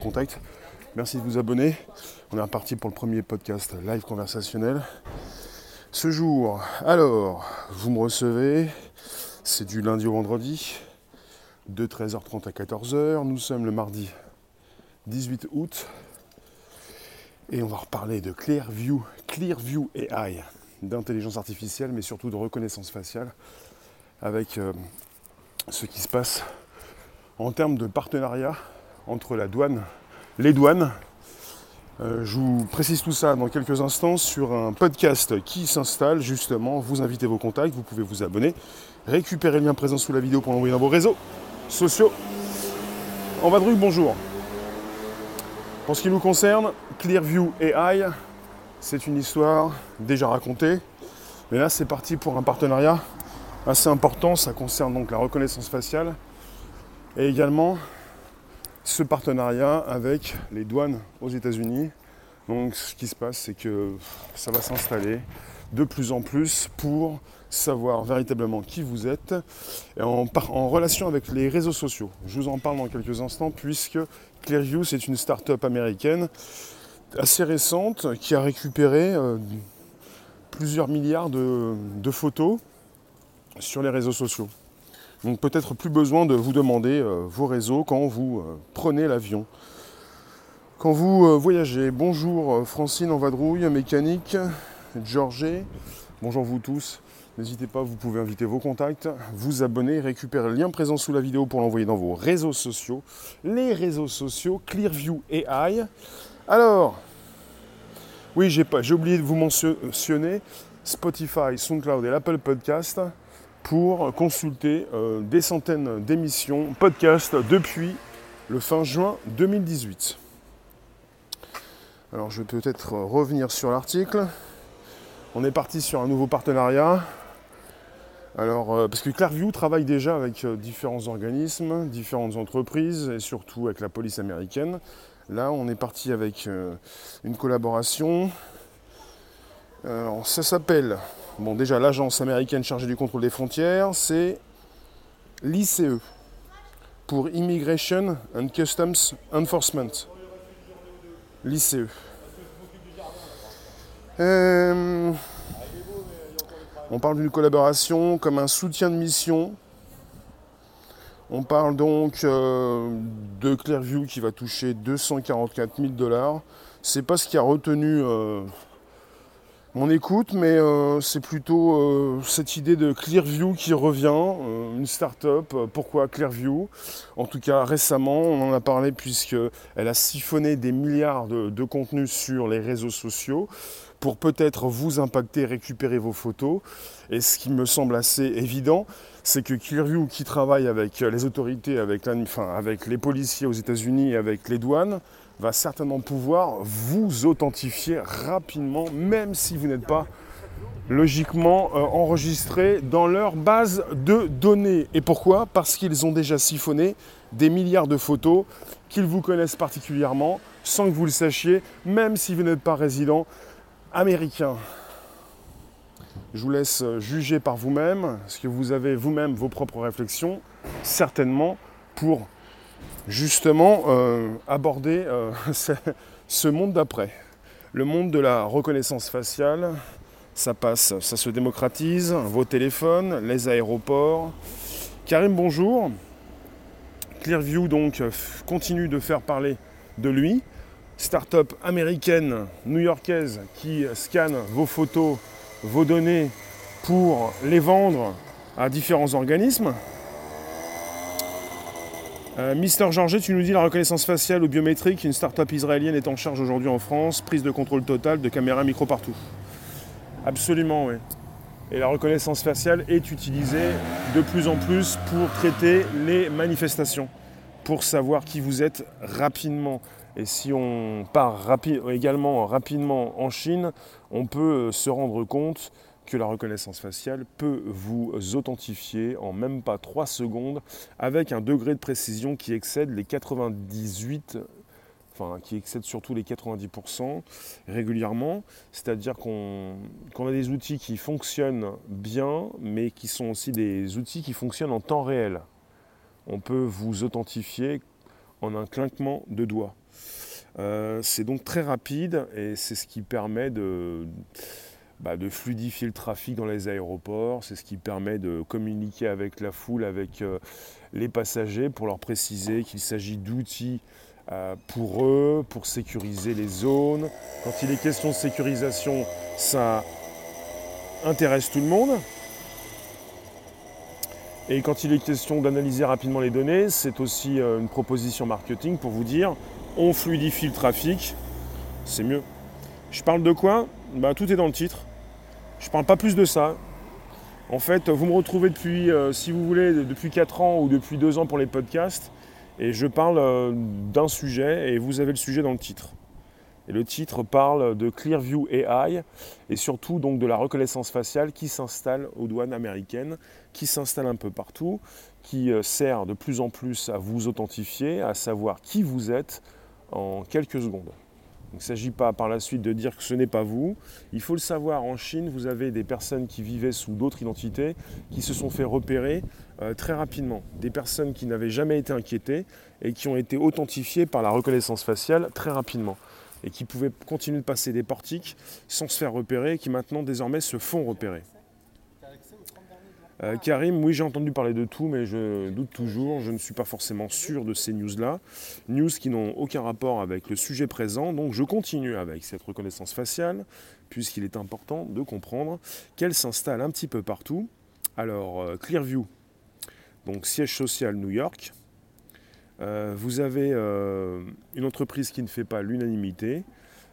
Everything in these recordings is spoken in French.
contact. Merci de vous abonner. On est reparti pour le premier podcast live conversationnel. Ce jour, alors, vous me recevez, c'est du lundi au vendredi, de 13h30 à 14h. Nous sommes le mardi 18 août. Et on va reparler de Clearview, Clearview AI, d'intelligence artificielle, mais surtout de reconnaissance faciale, avec euh, ce qui se passe en termes de partenariat entre la douane, les douanes. Euh, je vous précise tout ça dans quelques instants sur un podcast qui s'installe justement. Vous invitez vos contacts, vous pouvez vous abonner, récupérer le lien présent sous la vidéo pour l'envoyer dans vos réseaux sociaux. En vadrouille, bonjour. En ce qui nous concerne, Clearview AI, c'est une histoire déjà racontée. Mais là, c'est parti pour un partenariat assez important. Ça concerne donc la reconnaissance faciale et également ce partenariat avec les douanes aux États-Unis. Donc, ce qui se passe, c'est que ça va s'installer de plus en plus pour savoir véritablement qui vous êtes en, en, relation avec les réseaux sociaux. Je vous en parle dans quelques instants puisque Clearview c'est une start-up américaine assez récente qui a récupéré euh, plusieurs milliards de, photos sur les réseaux sociaux. Donc peut-être plus besoin de vous demander euh, vos réseaux quand vous euh, prenez l'avion. Quand vous voyagez, bonjour Francine en vadrouille, mécanique, Georges, bonjour vous tous. N'hésitez pas, vous pouvez inviter vos contacts, vous abonner, récupérer le lien présent sous la vidéo pour l'envoyer dans vos réseaux sociaux. Les réseaux sociaux, Clearview AI. Alors, oui, j'ai oublié de vous mentionner Spotify, SoundCloud et l'Apple Podcast pour consulter euh, des centaines d'émissions podcast depuis le fin juin 2018. Alors je vais peut-être revenir sur l'article. On est parti sur un nouveau partenariat. Alors, euh, parce que Clearview travaille déjà avec euh, différents organismes, différentes entreprises et surtout avec la police américaine. Là, on est parti avec une collaboration. Alors, ça s'appelle, bon, déjà l'agence américaine chargée du contrôle des frontières, c'est l'ICE pour Immigration and Customs Enforcement. L'ICE. Euh, on parle d'une collaboration comme un soutien de mission. On parle donc euh, de Clearview qui va toucher 244 000 dollars. C'est pas ce qui a retenu euh, mon écoute, mais c'est plutôt cette idée de Clearview qui revient, une start-up. Pourquoi Clearview? En tout cas, récemment, on en a parlé puisqu'elle a siphonné des milliards de, contenus sur les réseaux sociaux pour peut-être vous impacter, récupérer vos photos. Et ce qui me semble assez évident, c'est que Clearview, qui travaille avec les autorités, avec, enfin, avec les policiers aux États-Unis avec les douanes, va certainement pouvoir vous authentifier rapidement, même si vous n'êtes pas logiquement euh, enregistré dans leur base de données. Et pourquoi? Parce qu'ils ont déjà siphonné des milliards de photos qu'ils vous connaissent particulièrement, sans que vous le sachiez, même si vous n'êtes pas résident américain. Je vous laisse juger par vous-même, parce que vous avez vous-même vos propres réflexions, certainement, pour justement euh, aborder euh, ce monde d'après. Le monde de la reconnaissance faciale, ça passe, ça se démocratise, vos téléphones, les aéroports. Karim, bonjour. Clearview donc continue de faire parler de lui start-up américaine, new-yorkaise, qui scanne vos photos, vos données pour les vendre à différents organismes. Euh, Mister Georget, tu nous dis la reconnaissance faciale ou biométrique, une start-up israélienne est en charge aujourd'hui en France, prise de contrôle totale de caméras micro partout. Absolument, oui. Et la reconnaissance faciale est utilisée de plus en plus pour traiter les manifestations, pour savoir qui vous êtes rapidement. Et si on part également rapidement en Chine, on peut se rendre compte que la reconnaissance faciale peut vous authentifier en même pas 3 secondes avec un degré de précision qui excède les 98 enfin qui excède surtout les 90% régulièrement. C'est-à-dire qu'on a des outils qui fonctionnent bien, mais qui sont aussi des outils qui fonctionnent en temps réel. On peut vous authentifier en un clinquement de doigts. Euh, c'est donc très rapide et c'est ce qui permet de, bah, de, fluidifier le trafic dans les aéroports, c'est ce qui permet de communiquer avec la foule, avec euh, les passagers pour leur préciser qu'il s'agit d'outils euh, pour eux, pour sécuriser les zones. Quand il est question de sécurisation, ça intéresse tout le monde. Et quand il est question d'analyser rapidement les données, c'est aussi une proposition marketing pour vous dire on fluidifie le trafic, c'est mieux. Je parle de quoi? Bah, Tout est dans le titre. Je ne parle pas plus de ça. En fait, vous me retrouvez depuis, euh, si vous voulez, depuis 4 ans ou depuis 2 ans pour les podcasts, et je parle euh, d'un sujet, et vous avez le sujet dans le titre. Et le titre parle de Clearview AI, et surtout donc de la reconnaissance faciale qui s'installe aux douanes américaines, qui s'installe un peu partout, qui euh, sert de plus en plus à vous authentifier, à savoir qui vous êtes, en quelques secondes. Il ne s'agit pas par la suite de dire que ce n'est pas vous. Il faut le savoir, en Chine, vous avez des personnes qui vivaient sous d'autres identités, qui se sont fait repérer euh, très rapidement. Des personnes qui n'avaient jamais été inquiétées et qui ont été authentifiées par la reconnaissance faciale très rapidement. Et qui pouvaient continuer de passer des portiques sans se faire repérer et qui maintenant désormais se font repérer. Euh, Karim, oui, j'ai entendu parler de tout, mais je doute toujours. Je ne suis pas forcément sûr de ces news-là. News qui n'ont aucun rapport avec le sujet présent. Donc je continue avec cette reconnaissance faciale, puisqu'il est important de comprendre qu'elle s'installe un petit peu partout. Alors, euh, Clearview, donc siège social New York. Euh, vous avez une entreprise qui ne fait pas l'unanimité.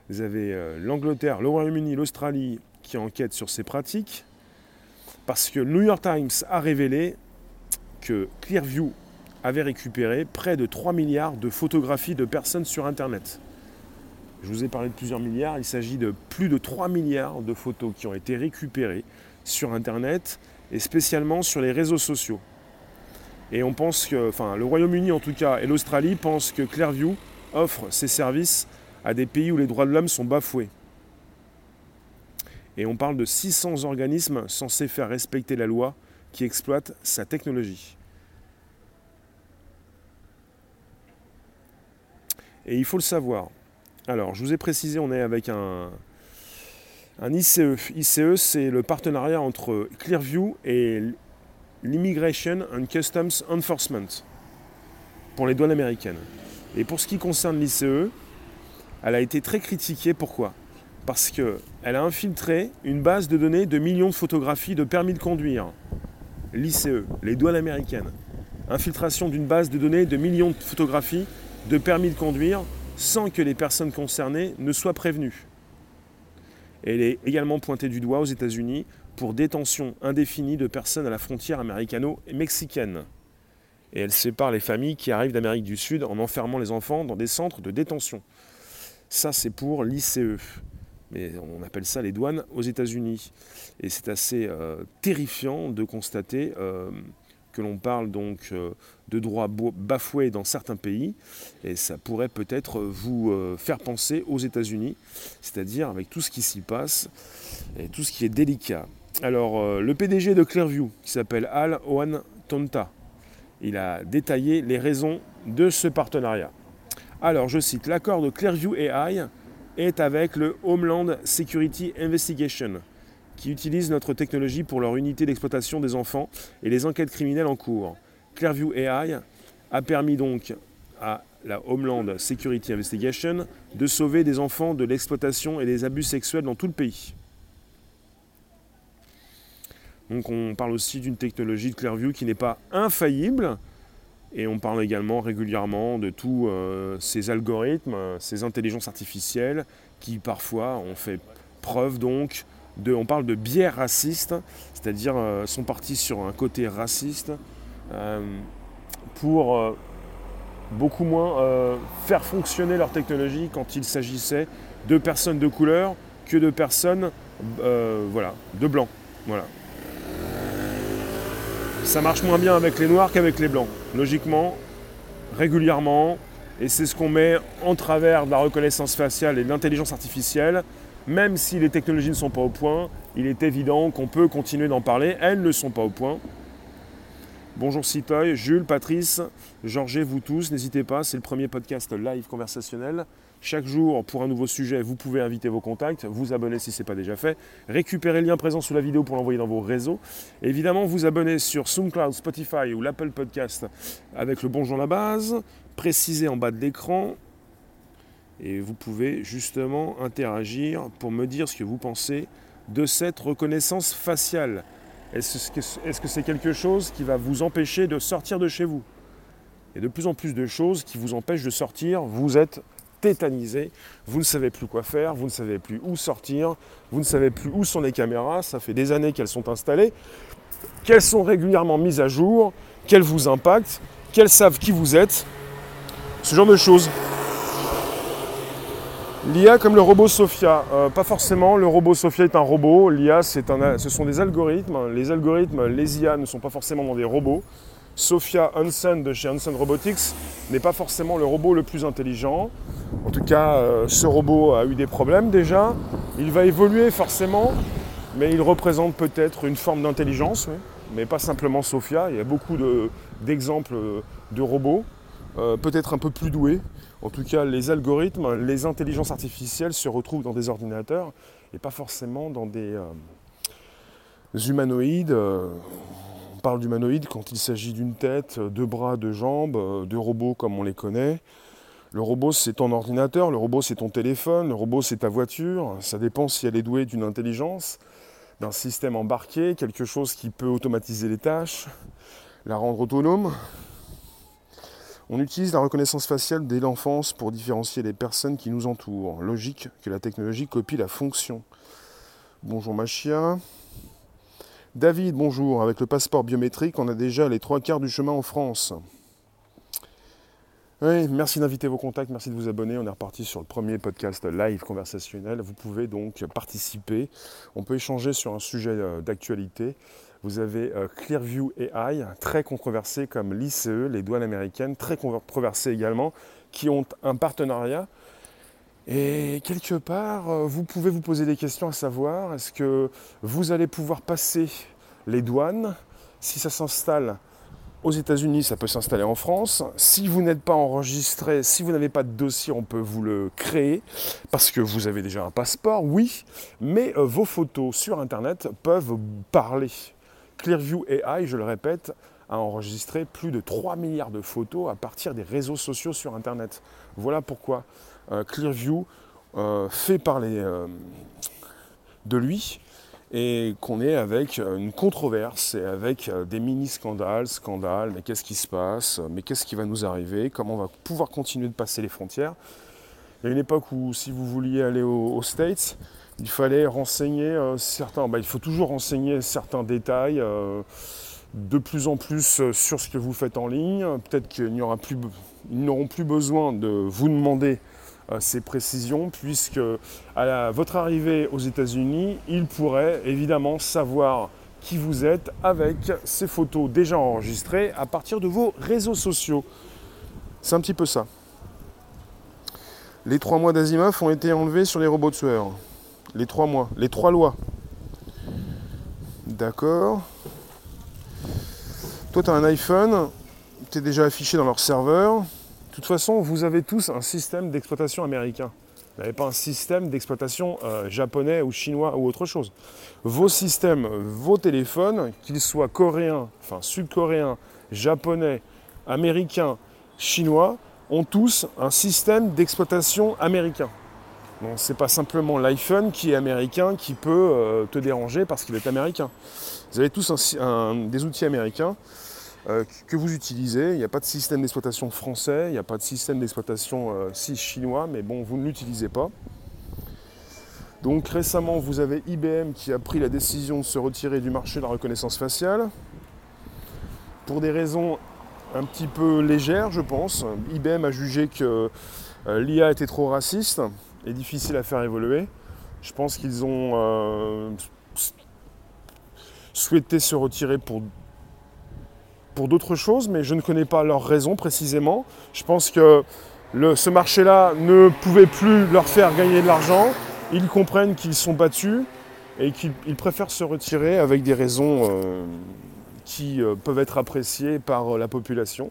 Vous avez l'Angleterre, le Royaume-Uni, l'Australie qui enquêtent sur ces pratiques. Parce que le New York Times a révélé que Clearview avait récupéré près de 3 milliards de photographies de personnes sur Internet. Je vous ai parlé de plusieurs milliards, il s'agit de plus de 3 milliards de photos qui ont été récupérées sur Internet et spécialement sur les réseaux sociaux. Et on pense que, enfin, le Royaume-Uni en tout cas et l'Australie pensent que Clearview offre ses services à des pays où les droits de l'homme sont bafoués. Et on parle de 600 organismes censés faire respecter la loi qui exploitent sa technologie. Et il faut le savoir. Alors, je vous ai précisé, on est avec un, un ICE. ICE, c'est le partenariat entre Clearview et l'Immigration and Customs Enforcement pour les douanes américaines. Et pour ce qui concerne l'ICE, elle a été très critiquée. Pourquoi? Parce qu'elle a infiltré une base de données de millions de photographies de permis de conduire. L'ICE, les douanes américaines. Infiltration d'une base de données de millions de photographies de permis de conduire sans que les personnes concernées ne soient prévenues. Elle est également pointée du doigt aux États-Unis pour détention indéfinie de personnes à la frontière américano-mexicaine. Et elle sépare les familles qui arrivent d'Amérique du Sud en enfermant les enfants dans des centres de détention. Ça, c'est pour l'ICE mais on appelle ça les douanes aux États-Unis. Et c'est assez euh, terrifiant de constater euh, que l'on parle donc euh, de droits bafoués dans certains pays, et ça pourrait peut-être vous faire penser aux États-Unis, c'est-à-dire avec tout ce qui s'y passe et tout ce qui est délicat. Alors, le PDG de Clearview, qui s'appelle Al Oan Tonta, il a détaillé les raisons de ce partenariat. Alors, je cite, l'accord de Clearview AI est avec le Homeland Security Investigation, qui utilise notre technologie pour leur unité d'exploitation des enfants et les enquêtes criminelles en cours. Clearview AI a permis donc à la Homeland Security Investigation de sauver des enfants de l'exploitation et des abus sexuels dans tout le pays. Donc on parle aussi d'une technologie de Clearview qui n'est pas infaillible, et on parle également régulièrement de tous euh, ces algorithmes, ces intelligences artificielles qui parfois ont fait preuve donc de. On parle de biais racistes, c'est-à-dire euh, sont partis sur un côté raciste euh, pour beaucoup moins faire fonctionner leur technologie quand il s'agissait de personnes de couleur que de personnes voilà, de blancs. Voilà ça marche moins bien avec les noirs qu'avec les blancs. Logiquement, régulièrement, et c'est ce qu'on met en travers de la reconnaissance faciale et de l'intelligence artificielle. Même si les technologies ne sont pas au point, il est évident qu'on peut continuer d'en parler. Elles ne sont pas au point. Bonjour Citoy, Jules, Patrice, Georges, vous tous, n'hésitez pas, c'est le premier podcast live conversationnel. Chaque jour, pour un nouveau sujet, vous pouvez inviter vos contacts, vous abonner si ce n'est pas déjà fait, récupérer le lien présent sous la vidéo pour l'envoyer dans vos réseaux. évidemment, vous abonner sur SoundCloud, Spotify ou l'Apple Podcast avec le Bonjour la base, préciser en bas de l'écran. Et vous pouvez justement interagir pour me dire ce que vous pensez de cette reconnaissance faciale. Est-ce que c'est quelque chose qui va vous empêcher de sortir de chez vous? Il y a de plus en plus de choses qui vous empêchent de sortir. Vous êtes vous ne savez plus quoi faire, vous ne savez plus où sortir, vous ne savez plus où sont les caméras, ça fait des années qu'elles sont installées, qu'elles sont régulièrement mises à jour, qu'elles vous impactent, qu'elles savent qui vous êtes, ce genre de choses. L'IA comme le robot Sophia, euh, pas forcément, le robot Sophia est un robot, l'IA ce sont des algorithmes, les algorithmes, les IA ne sont pas forcément des robots. Sophia Hansen de chez Hansen Robotics n'est pas forcément le robot le plus intelligent. En tout cas, euh, ce robot a eu des problèmes déjà. Il va évoluer forcément, mais il représente peut-être une forme d'intelligence, mais pas simplement Sophia. Il y a beaucoup d'exemples de, robots, euh, peut-être un peu plus doués, en tout cas, les algorithmes, les intelligences artificielles se retrouvent dans des ordinateurs et pas forcément dans des euh, humanoïdes. Parle d'humanoïdes quand il s'agit d'une tête, deux bras, deux jambes, euh, de robots comme on les connaît. Le robot, c'est ton ordinateur, le robot, c'est ton téléphone, le robot, c'est ta voiture. Ça dépend si elle est douée d'une intelligence, d'un système embarqué, quelque chose qui peut automatiser les tâches, la rendre autonome. On utilise la reconnaissance faciale dès l'enfance pour différencier les personnes qui nous entourent. Logique que la technologie copie la fonction. Bonjour Machia. David, bonjour. Avec le passeport biométrique, on a déjà les trois quarts du chemin en France. Merci d'inviter vos contacts, merci de vous abonner. On est reparti sur le premier podcast live conversationnel. Vous pouvez donc participer. On peut échanger sur un sujet euh, d'actualité. Vous avez euh, Clearview AI, très controversé comme l'ICE, les douanes américaines, très controversé également, qui ont un partenariat. Et quelque part, euh, vous pouvez vous poser des questions à savoir, est-ce que vous allez pouvoir passer les douanes Si ça s'installe aux États-Unis, ça peut s'installer en France. Si vous n'êtes pas enregistré, si vous n'avez pas de dossier, on peut vous le créer parce que vous avez déjà un passeport, oui, mais euh, vos photos sur Internet peuvent parler. Clearview AI, je le répète, a enregistré plus de 3 milliards de photos à partir des réseaux sociaux sur Internet. Voilà pourquoi Clearview euh, fait parler euh, de lui et qu'on est avec une controverse et avec des mini-scandales, scandales, mais qu'est-ce qui se passe, mais qu'est-ce qui va nous arriver, comment on va pouvoir continuer de passer les frontières? Il y a une époque où si vous vouliez aller aux States, il fallait renseigner euh, certains, bah, il faut toujours renseigner certains détails euh, de plus en plus euh, sur ce que vous faites en ligne. Peut-être qu'ils n'auront plus, plus, besoin de vous demander ces précisions, puisque à votre arrivée aux États-Unis, ils pourraient évidemment savoir qui vous êtes avec ces photos déjà enregistrées à partir de vos réseaux sociaux. C'est un petit peu ça. Les trois mois d'Asimov ont été enlevés sur les robots de sueur. Les trois mois, les trois lois. D'accord. Toi, tu as un iPhone, tu es déjà affiché dans leur serveur. Toute façon, vous avez tous un système d'exploitation américain. Vous n'avez pas un système d'exploitation euh, japonais ou chinois ou autre chose. Vos systèmes, vos téléphones, qu'ils soient coréens, enfin sud-coréens, japonais, américains, chinois, ont tous un système d'exploitation américain. Bon, c'est pas simplement l'iPhone qui est américain qui peut euh, te déranger parce qu'il est américain. Vous avez tous des outils américains euh, que vous utilisez. Il n'y a pas de système d'exploitation français, il n'y a pas de système d'exploitation euh, si chinois, mais bon, vous ne l'utilisez pas. Donc récemment, vous avez IBM qui a pris la décision de se retirer du marché de la reconnaissance faciale pour des raisons un petit peu légères, je pense. IBM a jugé que l'IA était trop raciste est difficile à faire évoluer. Je pense qu'ils ont euh, souhaité se retirer pour, pour d'autres choses, mais je ne connais pas leurs raisons précisément. Je pense que ce marché-là ne pouvait plus leur faire gagner de l'argent. Ils comprennent qu'ils sont battus et qu'ils préfèrent se retirer avec des raisons euh, qui peuvent être appréciés par la population.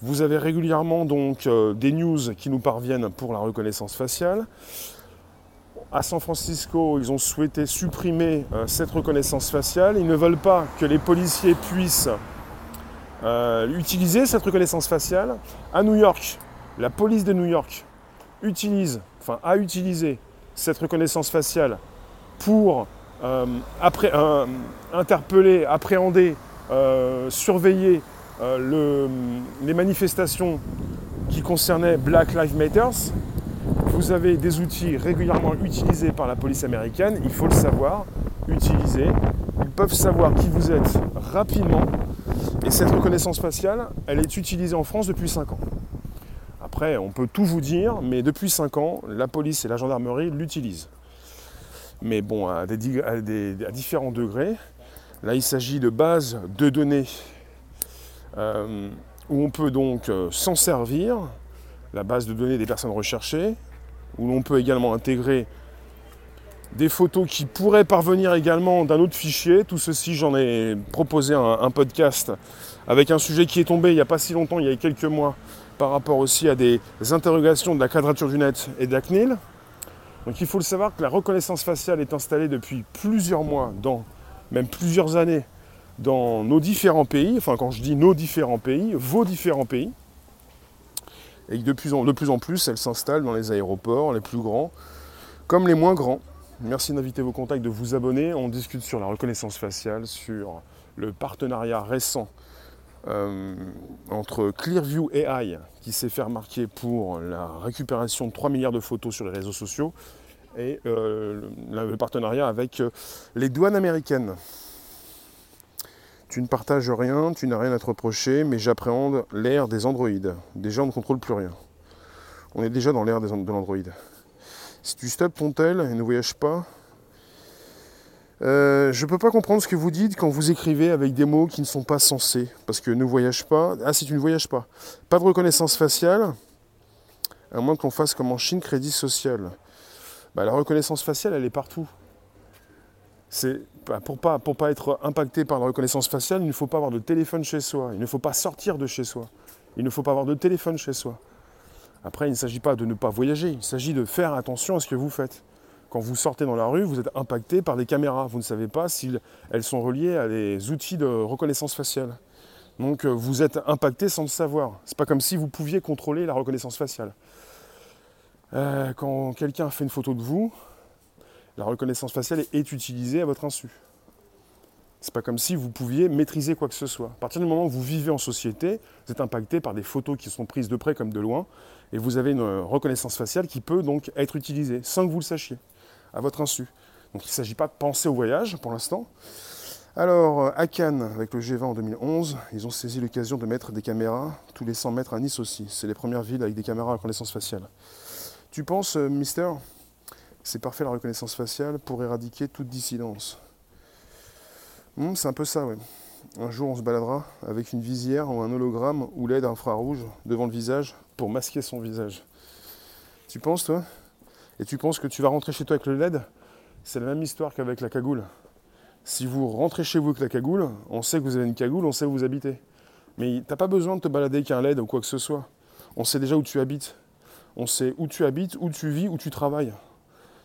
Vous avez régulièrement donc des news qui nous parviennent pour la reconnaissance faciale. À San Francisco, ils ont souhaité supprimer cette reconnaissance faciale. Ils ne veulent pas que les policiers puissent utiliser cette reconnaissance faciale. À New York, la police de New York utilise, enfin a utilisé cette reconnaissance faciale pour euh, euh, interpeller, appréhender, euh, surveiller les manifestations qui concernaient Black Lives Matter. Vous avez des outils régulièrement utilisés par la police américaine, il faut le savoir, utiliser. Ils peuvent savoir qui vous êtes rapidement. Et cette reconnaissance faciale, elle est utilisée en France depuis 5 ans. Après, on peut tout vous dire, mais depuis 5 ans, la police et la gendarmerie l'utilisent. Mais bon, à, différents degrés. Là, il s'agit de bases de données euh, où on peut donc euh, s'en servir, la base de données des personnes recherchées, où l'on peut également intégrer des photos qui pourraient parvenir également d'un autre fichier. Tout ceci, j'en ai proposé un, podcast avec un sujet qui est tombé il n'y a pas si longtemps, il y a quelques mois, par rapport aussi à des interrogations de la quadrature du net et de la CNIL. Donc il faut le savoir que la reconnaissance faciale est installée depuis plusieurs mois, dans, même plusieurs années, dans nos différents pays. Enfin quand je dis nos différents pays, vos différents pays. Et de plus en, de plus, en plus elle s'installe dans les aéroports, les plus grands, comme les moins grands. Merci d'inviter vos contacts, de vous abonner. On discute sur la reconnaissance faciale, sur le partenariat récent euh, entre Clearview AI, qui s'est fait remarquer pour la récupération de 3 milliards de photos sur les réseaux sociaux, et euh, le partenariat avec euh, les douanes américaines. Tu ne partages rien, tu n'as rien à te reprocher, mais j'appréhende l'ère des androïdes. Déjà, on ne contrôle plus rien. On est déjà dans l'ère de l'android. Si tu stoppes ton tel et ne voyages pas, euh, je ne peux pas comprendre ce que vous dites quand vous écrivez avec des mots qui ne sont pas censés. Parce que ne voyage pas. Ah, si tu ne voyages pas. Pas de reconnaissance faciale, à moins qu'on fasse comme en Chine, crédit social. Bah, la reconnaissance faciale, elle est partout. C'est pour pas pour pas être impacté par la reconnaissance faciale, il ne faut pas avoir de téléphone chez soi. Il ne faut pas sortir de chez soi. Il ne faut pas avoir de téléphone chez soi. Après, il ne s'agit pas de ne pas voyager. Il s'agit de faire attention à ce que vous faites. Quand vous sortez dans la rue, vous êtes impacté par des caméras. Vous ne savez pas si elles sont reliées à des outils de reconnaissance faciale. Donc euh, vous êtes impacté sans le savoir. C'est pas comme si vous pouviez contrôler la reconnaissance faciale. Euh, quand quelqu'un fait une photo de vous, la reconnaissance faciale est utilisée à votre insu. C'est pas comme si vous pouviez maîtriser quoi que ce soit. À partir du moment où vous vivez en société, vous êtes impacté par des photos qui sont prises de près comme de loin, et vous avez une reconnaissance faciale qui peut donc être utilisée sans que vous le sachiez à votre insu. Donc il ne s'agit pas de penser au voyage pour l'instant. Alors, euh, à Cannes, avec le G20 en 2011, ils ont saisi l'occasion de mettre des caméras tous les 100 mètres à Nice aussi. C'est les premières villes avec des caméras à reconnaissance faciale. Tu penses, euh, Mister, c'est parfait la reconnaissance faciale pour éradiquer toute dissidence? Hmm, C'est un peu ça, oui. Un jour, on se baladera avec une visière ou un hologramme ou l'aide infrarouge devant le visage pour masquer son visage. Tu penses, toi? Et tu penses que tu vas rentrer chez toi avec le LED, c'est la même histoire qu'avec la cagoule. Si vous rentrez chez vous avec la cagoule, on sait que vous avez une cagoule, on sait où vous habitez. Mais tu n'as pas besoin de te balader avec un LED ou quoi que ce soit. On sait déjà où tu habites. On sait où tu habites, où tu vis, où tu travailles.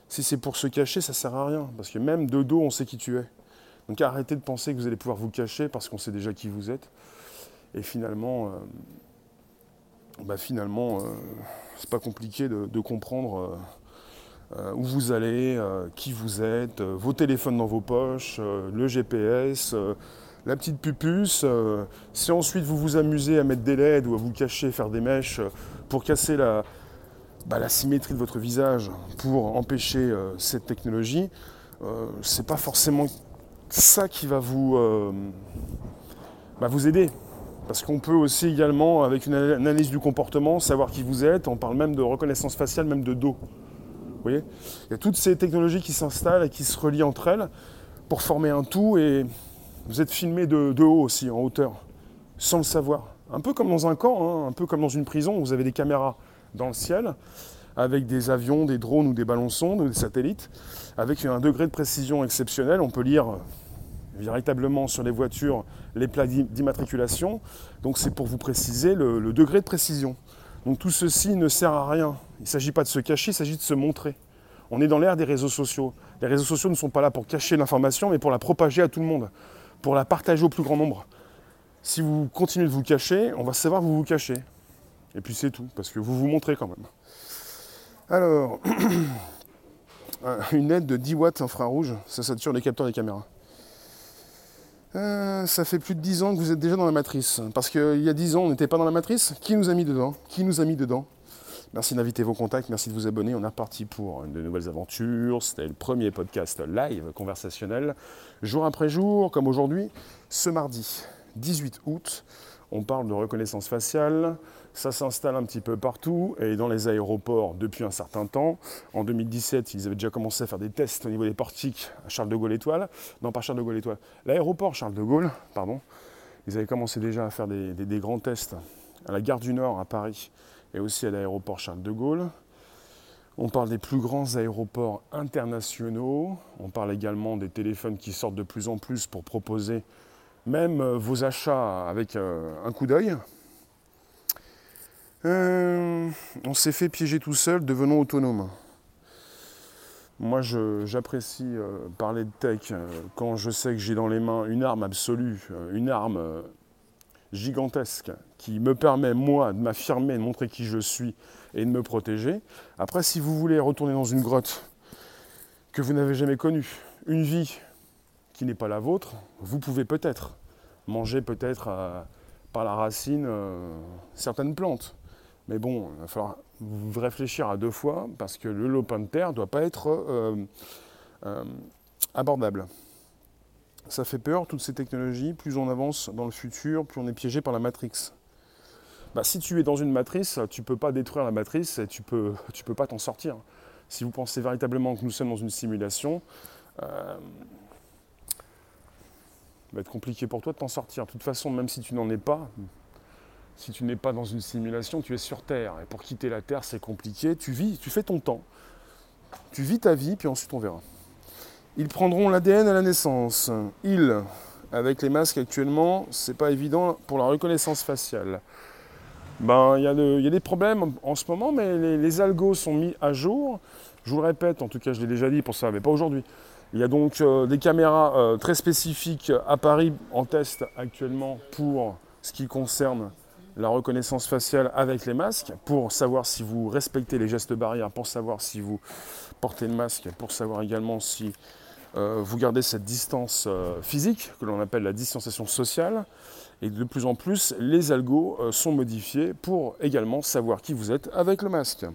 Si c'est pour se cacher, ça sert à rien. Parce que même de dos, on sait qui tu es. Donc arrêtez de penser que vous allez pouvoir vous cacher parce qu'on sait déjà qui vous êtes. Et finalement, euh, bah finalement, euh, c'est pas compliqué de, comprendre. Euh, euh, où vous allez, qui vous êtes, vos téléphones dans vos poches, le GPS, la petite pupuce. si ensuite vous vous amusez à mettre des LED ou à vous cacher, faire des mèches pour casser la, bah, la symétrie de votre visage, pour empêcher cette technologie, c'est pas forcément ça qui va vous, bah, vous aider. Parce qu'on peut aussi également, avec une analyse du comportement, savoir qui vous êtes. On parle même de reconnaissance faciale, même de dos. Vous voyez? Il y a toutes ces technologies qui s'installent et qui se relient entre elles pour former un tout et vous êtes filmé de, haut aussi, en hauteur, sans le savoir. Un peu comme dans un camp, hein, un peu comme dans une prison, où vous avez des caméras dans le ciel, avec des avions, des drones ou des ballons sondes des satellites, avec un degré de précision exceptionnel. On peut lire véritablement sur les voitures les plaques d'immatriculation. Donc c'est pour vous préciser le, degré de précision. Donc tout ceci ne sert à rien. Il ne s'agit pas de se cacher, il s'agit de se montrer. On est dans l'ère des réseaux sociaux. Les réseaux sociaux ne sont pas là pour cacher l'information, mais pour la propager à tout le monde, pour la partager au plus grand nombre. Si vous continuez de vous cacher, on va savoir que vous vous cachez. Et puis c'est tout, parce que vous vous montrez quand même. Alors, une aide de 10 watts infrarouge, ça sature les capteurs des caméras. Euh, ça fait plus de 10 ans que vous êtes déjà dans la matrice. Parce qu'il y a 10 ans, on n'était pas dans la matrice. Qui nous a mis dedans? Qui nous a mis dedans? Merci d'inviter vos contacts, merci de vous abonner. On est reparti pour de nouvelles aventures. C'était le premier podcast live conversationnel, jour après jour, comme aujourd'hui, ce mardi 18 août. On parle de reconnaissance faciale, ça s'installe un petit peu partout et dans les aéroports depuis un certain temps. En 2017, ils avaient déjà commencé à faire des tests au niveau des portiques à Charles de Gaulle Étoile. Non, pas Charles de Gaulle Étoile. L'aéroport Charles de Gaulle, pardon. Ils avaient commencé déjà à faire des, des grands tests à la gare du Nord à Paris et aussi à l'aéroport Charles de Gaulle. On parle des plus grands aéroports internationaux. On parle également des téléphones qui sortent de plus en plus pour proposer même euh, vos achats avec euh, un coup d'œil. Euh, on s'est fait piéger tout seul, devenons autonomes. Moi, j'apprécie parler de tech quand je sais que j'ai dans les mains une arme absolue, une arme gigantesque qui me permet, moi, de m'affirmer, de montrer qui je suis et de me protéger. Après, si vous voulez retourner dans une grotte que vous n'avez jamais connue, une vie qui n'est pas la vôtre, vous pouvez peut-être manger peut-être euh, par la racine euh, certaines plantes. Mais bon, il va falloir réfléchir à deux fois parce que le lopin de terre ne doit pas être euh, abordable. Ça fait peur, toutes ces technologies. Plus on avance dans le futur, plus on est piégé par la matrix. Bah, si tu es dans une matrice, tu ne peux pas détruire la matrice et tu ne peux, tu peux pas t'en sortir. Si vous pensez véritablement que nous sommes dans une simulation, va être compliqué pour toi de t'en sortir. De toute façon, même si tu n'en es pas, si tu n'es pas dans une simulation, tu es sur Terre. Et pour quitter la Terre, c'est compliqué. Tu vis, tu fais ton temps. Tu vis ta vie, puis ensuite on verra. Ils prendront l'ADN à la naissance. Ils, avec les masques actuellement, c'est pas évident pour la reconnaissance faciale. Ben, il y, a des problèmes en ce moment, mais les, algos sont mis à jour. Je vous le répète, en tout cas, je l'ai déjà dit pour ça, mais pas aujourd'hui. Il y a donc euh, des caméras euh, très spécifiques à Paris en test actuellement pour ce qui concerne la reconnaissance faciale avec les masques, pour savoir si vous respectez les gestes barrières, pour savoir si vous portez le masque, pour savoir également si euh, vous gardez cette distance physique que l'on appelle la distanciation sociale. Et de plus en plus, les algos sont modifiés pour également savoir qui vous êtes avec le masque.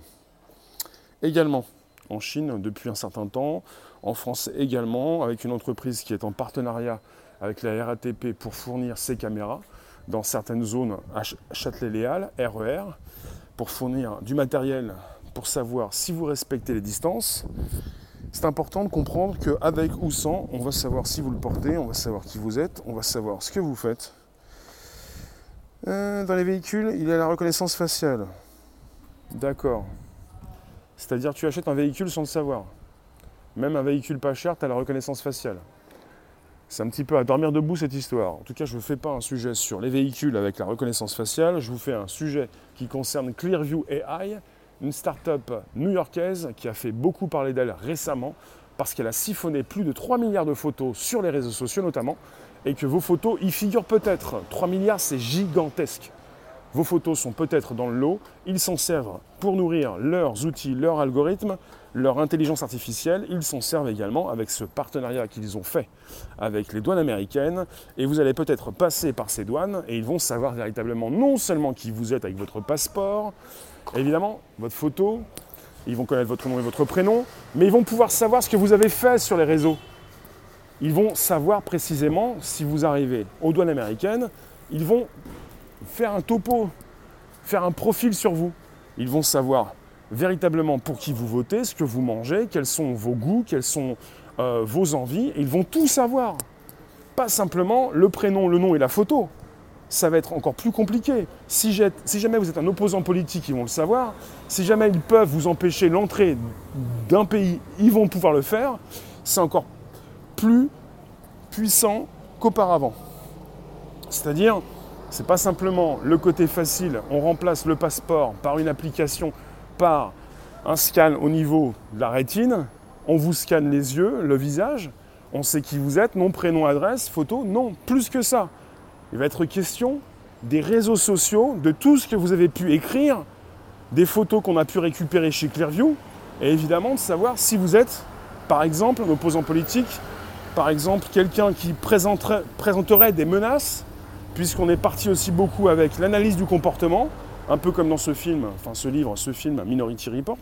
Également, en Chine, depuis un certain temps, en France également, avec une entreprise qui est en partenariat avec la RATP pour fournir ces caméras dans certaines zones à Châtelet-Léal, RER, e pour fournir du matériel pour savoir si vous respectez les distances. C'est important de comprendre qu'avec ou sans, on va savoir si vous le portez, on va savoir qui vous êtes, on va savoir ce que vous faites. Euh, dans les véhicules, il y a la reconnaissance faciale. D'accord. C'est-à-dire tu achètes un véhicule sans le savoir. Même un véhicule pas cher, tu as la reconnaissance faciale. C'est un petit peu à dormir debout cette histoire. En tout cas, je ne fais pas un sujet sur les véhicules avec la reconnaissance faciale. Je vous fais un sujet qui concerne Clearview AI, une start-up new-yorkaise qui a fait beaucoup parler d'elle récemment parce qu'elle a siphonné plus de 3 milliards de photos sur les réseaux sociaux notamment et que vos photos y figurent peut-être. 3 milliards, c'est gigantesque. Vos photos sont peut-être dans le lot. Ils s'en servent pour nourrir leurs outils, leurs algorithmes, leur intelligence artificielle. Ils s'en servent également avec ce partenariat qu'ils ont fait avec les douanes américaines. Et vous allez peut-être passer par ces douanes et ils vont savoir véritablement non seulement qui vous êtes avec votre passeport, évidemment, votre photo, ils vont connaître votre nom et votre prénom, mais ils vont pouvoir savoir ce que vous avez fait sur les réseaux. Ils vont savoir précisément si vous arrivez aux douanes américaines, ils vont faire un topo, faire un profil sur vous. Ils vont savoir véritablement pour qui vous votez, ce que vous mangez, quels sont vos goûts, quelles sont euh, vos envies. ils vont tout savoir. Pas simplement le prénom, le nom et la photo. Ça va être encore plus compliqué. Si, si jamais vous êtes un opposant politique, ils vont le savoir. Si jamais ils peuvent vous empêcher l'entrée d'un pays, ils vont pouvoir le faire. C'est encore plus puissant qu'auparavant. C'est-à-dire, c'est pas simplement le côté facile, on remplace le passeport par une application, par un scan au niveau de la rétine, on vous scanne les yeux, le visage, on sait qui vous êtes, nom, prénom, adresse, photo, non, plus que ça. Il va être question des réseaux sociaux, de tout ce que vous avez pu écrire, des photos qu'on a pu récupérer chez Clearview, et évidemment de savoir si vous êtes, par exemple, un opposant politique, par exemple quelqu'un qui présenterait des menaces, puisqu'on est parti aussi beaucoup avec l'analyse du comportement, un peu comme dans ce film, enfin ce livre, ce film Minority Report,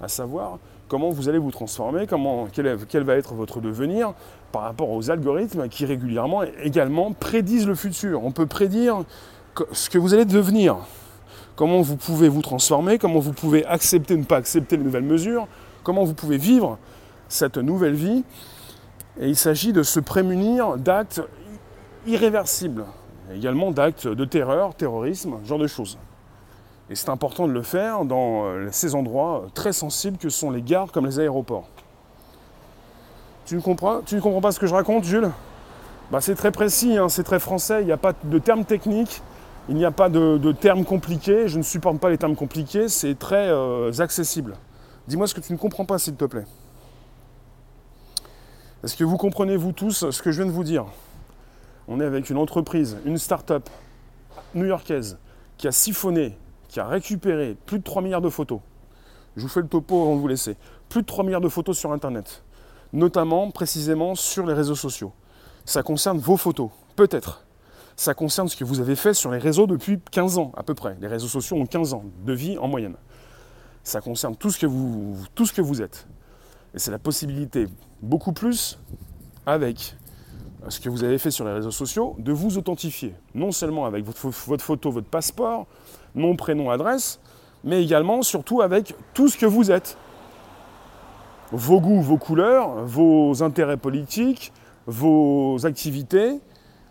à savoir comment vous allez vous transformer, comment, quel, quel, va être votre devenir par rapport aux algorithmes qui régulièrement également prédisent le futur. On peut prédire ce que vous allez devenir, comment vous pouvez vous transformer, comment vous pouvez accepter ou ne pas accepter les nouvelles mesures, comment vous pouvez vivre cette nouvelle vie. Et il s'agit de se prémunir d'actes irréversibles, également d'actes de terreur, terrorisme, ce genre de choses. Et c'est important de le faire dans euh, ces endroits très sensibles que sont les gares comme les aéroports. Tu ne comprends, tu ne comprends pas ce que je raconte, Jules? Bah, C'est très précis, hein, c'est très français, il n'y a pas de termes techniques, il n'y a pas de, termes compliqués, je ne supporte pas les termes compliqués, c'est très euh, accessible. Dis-moi ce que tu ne comprends pas, s'il te plaît. Est-ce que vous comprenez, vous tous, ce que je viens de vous dire? On est avec une entreprise, une start-up new-yorkaise, qui a siphonné qui a récupéré plus de 3 milliards de photos. Je vous fais le topo avant de vous laisser. Plus de 3 milliards de photos sur Internet, notamment précisément sur les réseaux sociaux. Ça concerne vos photos, peut-être. Ça concerne ce que vous avez fait sur les réseaux depuis 15 ans à peu près. Les réseaux sociaux ont 15 ans de vie en moyenne. Ça concerne tout ce que vous, tout ce que vous êtes. Et c'est la possibilité, beaucoup plus, avec ce que vous avez fait sur les réseaux sociaux, de vous authentifier. Non seulement avec votre, photo, votre passeport, nom, prénom, adresse, mais également, surtout avec tout ce que vous êtes. Vos goûts, vos couleurs, vos intérêts politiques, vos activités.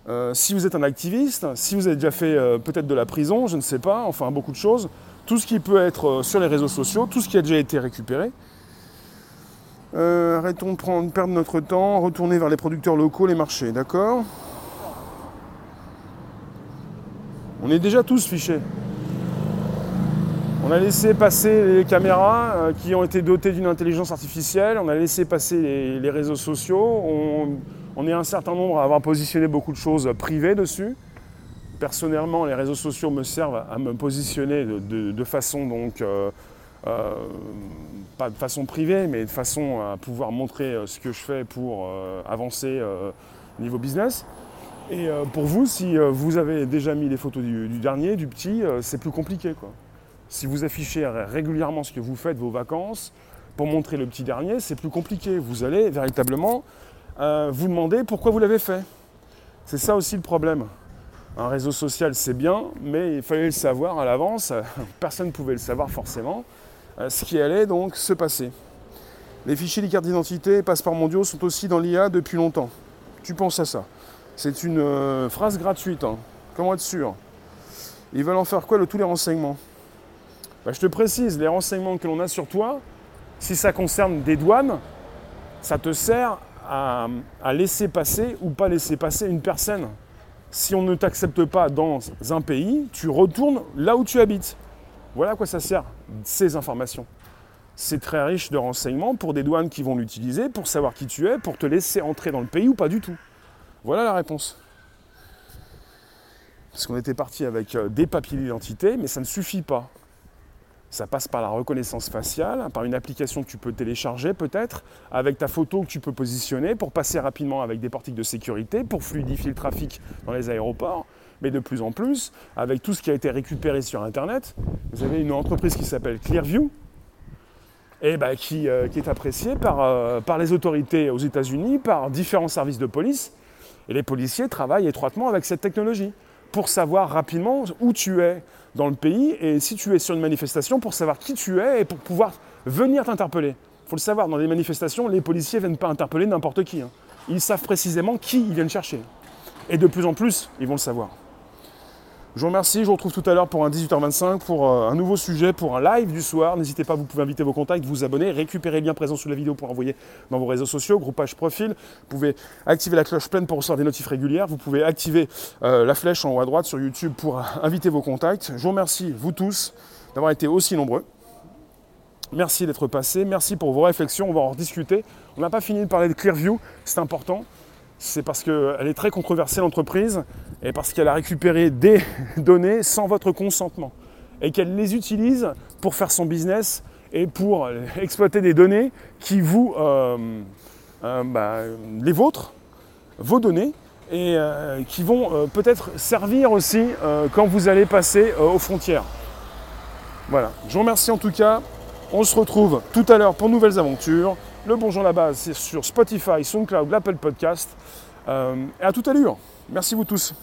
Euh, si vous êtes un activiste, si vous avez déjà fait euh, peut-être de la prison, je ne sais pas, enfin beaucoup de choses, tout ce qui peut être euh, sur les réseaux sociaux, tout ce qui a déjà été récupéré. Arrêtons de perdre notre temps, retourner vers les producteurs locaux, les marchés, d'accord? On est déjà tous fichés. On a laissé passer les caméras euh, qui ont été dotées d'une intelligence artificielle, on a laissé passer les, réseaux sociaux, on, est un certain nombre à avoir positionné beaucoup de choses privées dessus. Personnellement, les réseaux sociaux me servent à me positionner de, façon donc euh, euh, pas de façon privée, mais de façon à pouvoir montrer ce que je fais pour avancer niveau business. Et pour vous, si vous avez déjà mis les photos du, dernier, du petit, c'est plus compliqué quoi. Si vous affichez régulièrement ce que vous faites, vos vacances, pour montrer le petit dernier, c'est plus compliqué. Vous allez véritablement euh, vous demander pourquoi vous l'avez fait. C'est ça aussi le problème. Un réseau social, c'est bien, mais il fallait le savoir à l'avance. Personne ne pouvait le savoir forcément. Euh, ce qui allait donc se passer. Les fichiers des cartes d'identité et passeports mondiaux sont aussi dans l'IA depuis longtemps. Tu penses à ça C'est une euh, phrase gratuite. Hein. Comment être sûr? Ils veulent en faire quoi de tous les renseignements? Bah, je te précise, les renseignements que l'on a sur toi, si ça concerne des douanes, ça te sert à, laisser passer ou pas laisser passer une personne. Si on ne t'accepte pas dans un pays, tu retournes là où tu habites. Voilà à quoi ça sert, ces informations. C'est très riche de renseignements pour des douanes qui vont l'utiliser, pour savoir qui tu es, pour te laisser entrer dans le pays ou pas du tout. Voilà la réponse. Parce qu'on était parti avec euh, des papiers d'identité, mais ça ne suffit pas. Ça passe par la reconnaissance faciale, par une application que tu peux télécharger peut-être, avec ta photo que tu peux positionner pour passer rapidement avec des portiques de sécurité, pour fluidifier le trafic dans les aéroports. Mais de plus en plus, avec tout ce qui a été récupéré sur Internet, vous avez une entreprise qui s'appelle Clearview, et qui, euh, qui, est appréciée par, euh, par les autorités aux États-Unis, par différents services de police. Et les policiers travaillent étroitement avec cette technologie pour savoir rapidement où tu es dans le pays et si tu es sur une manifestation pour savoir qui tu es et pour pouvoir venir t'interpeller. Il faut le savoir, dans les manifestations, les policiers ne viennent pas interpeller n'importe qui. Hein. Ils savent précisément qui ils viennent chercher. Et de plus en plus, ils vont le savoir. Je vous remercie, je vous retrouve tout à l'heure pour un 18h25, pour euh, un nouveau sujet, pour un live du soir. N'hésitez pas, vous pouvez inviter vos contacts, vous abonner, récupérer le lien présent sous la vidéo pour envoyer dans vos réseaux sociaux, groupage profil. Vous pouvez activer la cloche pleine pour recevoir des notifs régulières. Vous pouvez activer euh, la flèche en haut à droite sur YouTube pour inviter vos contacts. Je vous remercie, vous tous, d'avoir été aussi nombreux. Merci d'être passé, merci pour vos réflexions, on va en rediscuter. On n'a pas fini de parler de Clearview, c'est important c'est parce qu'elle est très controversée l'entreprise et parce qu'elle a récupéré des données sans votre consentement et qu'elle les utilise pour faire son business et pour exploiter des données qui vous, euh, euh, bah, les vôtres, vos données, et euh, qui vont peut-être servir aussi quand vous allez passer aux frontières. Voilà, je vous remercie en tout cas. On se retrouve tout à l'heure pour nouvelles aventures. Le Bonjour la base, c'est sur Spotify, SoundCloud, l'Apple Podcast. et à toute allure. Merci vous tous.